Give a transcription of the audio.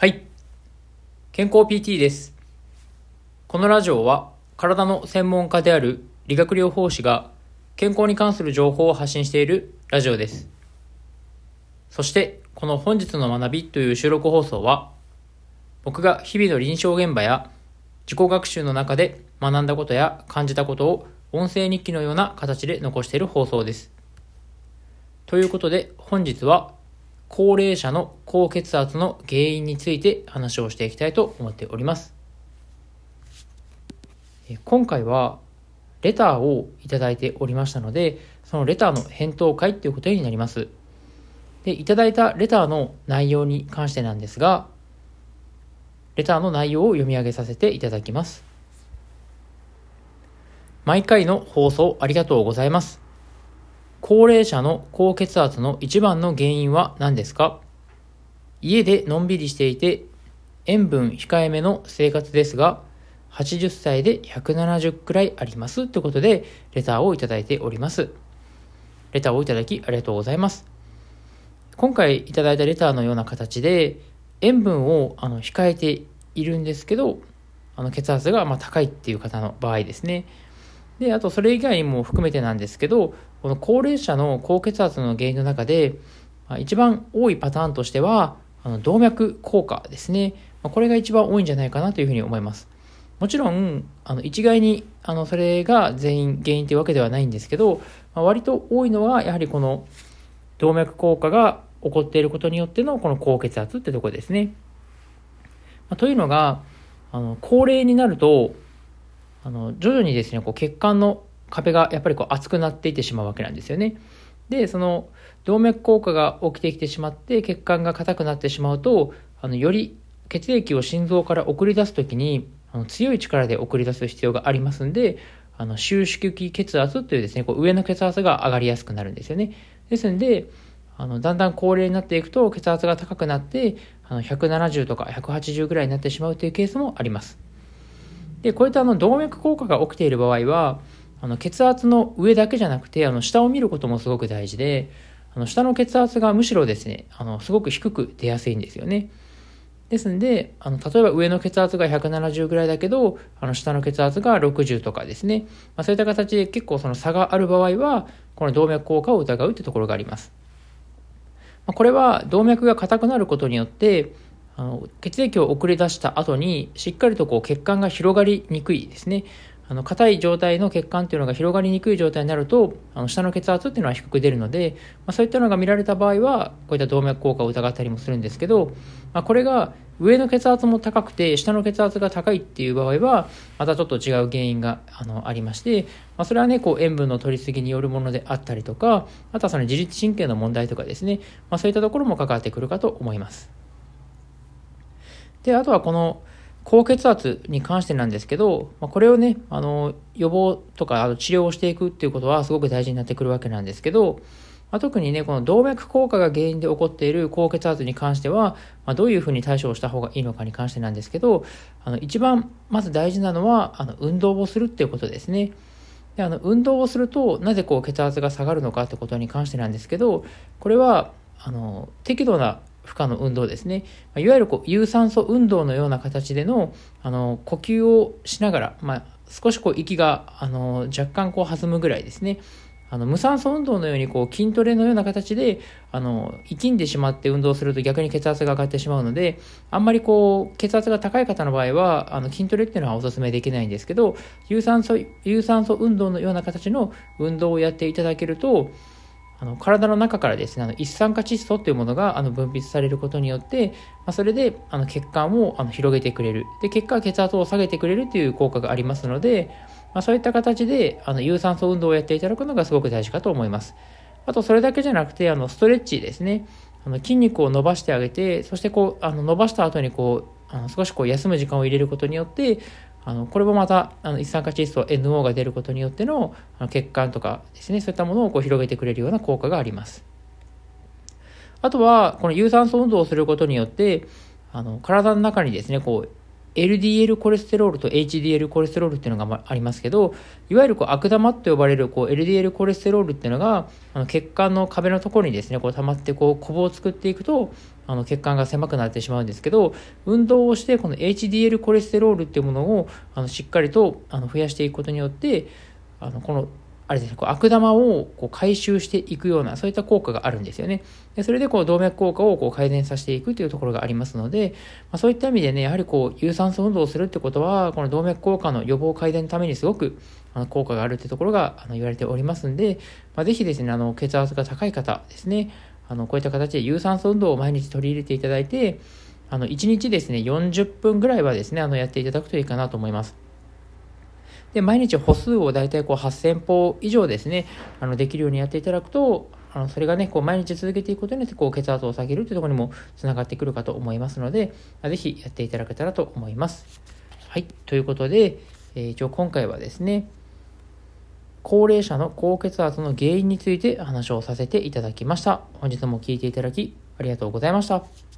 はい。健康 PT です。このラジオは体の専門家である理学療法士が健康に関する情報を発信しているラジオです。そして、この本日の学びという収録放送は、僕が日々の臨床現場や自己学習の中で学んだことや感じたことを音声日記のような形で残している放送です。ということで、本日は高齢者の高血圧の原因について話をしていきたいと思っております。今回はレターをいただいておりましたので、そのレターの返答会ということになります。で、いただいたレターの内容に関してなんですが、レターの内容を読み上げさせていただきます。毎回の放送ありがとうございます。高齢者の高血圧の一番の原因は何ですか？家でのんびりしていて塩分控えめの生活ですが80歳で170くらいあります。ということでレターをいただいております。レターをいただきありがとうございます。今回いただいたレターのような形で塩分をあの控えているんですけどあの血圧がま高いっていう方の場合ですね。で、あとそれ以外にも含めてなんですけど、この高齢者の高血圧の原因の中で、一番多いパターンとしては、あの動脈硬化ですね。これが一番多いんじゃないかなというふうに思います。もちろん、あの一概にあのそれが全員原因というわけではないんですけど、まあ、割と多いのはやはりこの動脈硬化が起こっていることによってのこの高血圧ってところですね。まあ、というのが、あの高齢になると、あの徐々にですねこう血管の壁がやっぱりこう厚くなっていってしまうわけなんですよね。でその動脈硬化が起きてきてしまって血管が硬くなってしまうとあのより血液を心臓から送り出す時にあの強い力で送り出す必要がありますんであの収縮期血圧というですねこう上の血圧が上がりやすくなるんですよね。ですんであのだんだん高齢になっていくと血圧が高くなってあの170とか180ぐらいになってしまうというケースもあります。で、こういったあの動脈硬化が起きている場合は、あの血圧の上だけじゃなくて、あの下を見ることもすごく大事で、あの下の血圧がむしろですね、あのすごく低く出やすいんですよね。ですんで、あの例えば上の血圧が170ぐらいだけど、あの下の血圧が60とかですね、まあ、そういった形で結構その差がある場合は、この動脈硬化を疑うというところがあります。まあ、これは動脈が硬くなることによって、あの血液を送り出した後にしっかりとこう血管が広がりにくいですねあの硬い状態の血管っていうのが広がりにくい状態になるとあの下の血圧っていうのは低く出るので、まあ、そういったのが見られた場合はこういった動脈硬化を疑ったりもするんですけど、まあ、これが上の血圧も高くて下の血圧が高いっていう場合はまたちょっと違う原因があのありまして、まあ、それはねこう塩分の取りすぎによるものであったりとかあとはその自律神経の問題とかですね、ま、そういったところも関わってくるかと思います。で、あとはこの高血圧に関してなんですけど、まあ、これをね、あの、予防とかあの治療をしていくっていうことはすごく大事になってくるわけなんですけど、まあ、特にね、この動脈硬化が原因で起こっている高血圧に関しては、まあ、どういうふうに対処をした方がいいのかに関してなんですけど、あの、一番まず大事なのは、あの、運動をするっていうことですね。で、あの、運動をすると、なぜこう血圧が下がるのかってことに関してなんですけど、これは、あの、適度な負荷の運動ですね。いわゆるこう有酸素運動のような形でのあの呼吸をしながら、まあ、少しこう息があの若干こう弾むぐらいですね。あの無酸素運動のようにこう筋トレのような形であの息んでしまって運動すると逆に血圧が上がってしまうのであんまりこう血圧が高い方の場合はあの筋トレっていうのはお勧めできないんですけど有酸素有酸素運動のような形の運動をやっていただけるとあの体の中からですね、あの一酸化窒素というものがあの分泌されることによって、まあ、それであの血管をあの広げてくれる。で、結果血圧を下げてくれるという効果がありますので、まあ、そういった形であの有酸素運動をやっていただくのがすごく大事かと思います。あと、それだけじゃなくて、あのストレッチですね。あの筋肉を伸ばしてあげて、そしてこう、あの伸ばした後にこう、あの少しこう休む時間を入れることによって、あのこれもまたあの一酸化窒素 NO が出ることによってのあの血管とかですねそういったものをこう広げてくれるような効果があります。あとはこの有酸素運動をすることによってあの体の中にですねこう LDL コレステロールと HDL コレステロールっていうのがありますけど、いわゆるこう悪玉と呼ばれるこう LDL コレステロールっていうのが、あの血管の壁のところにですね、こう溜まってこう、コブを作っていくと、あの血管が狭くなってしまうんですけど、運動をしてこの HDL コレステロールっていうものをあのしっかりとあの増やしていくことによって、あのこのあれですね、こう悪玉をこう回収していくような、そういった効果があるんですよね。でそれでこう動脈硬化をこう改善させていくというところがありますので、まあ、そういった意味でね、やはりこう有酸素運動をするってことは、この動脈硬化の予防改善のためにすごくあの効果があるってところがあの言われておりますんで、まあ、ぜひですね、あの血圧が高い方ですね、あのこういった形で有酸素運動を毎日取り入れていただいて、あの1日ですね、40分ぐらいはですね、あのやっていただくといいかなと思います。で、毎日歩数を大体こう8000歩以上ですね、あのできるようにやっていただくと、あのそれがね、こう毎日続けていくことによってこう血圧を下げるというところにもつながってくるかと思いますので、ぜひやっていただけたらと思います。はい、ということで、えー、一応今回はですね、高齢者の高血圧の原因について話をさせていただきました。本日も聴いていただきありがとうございました。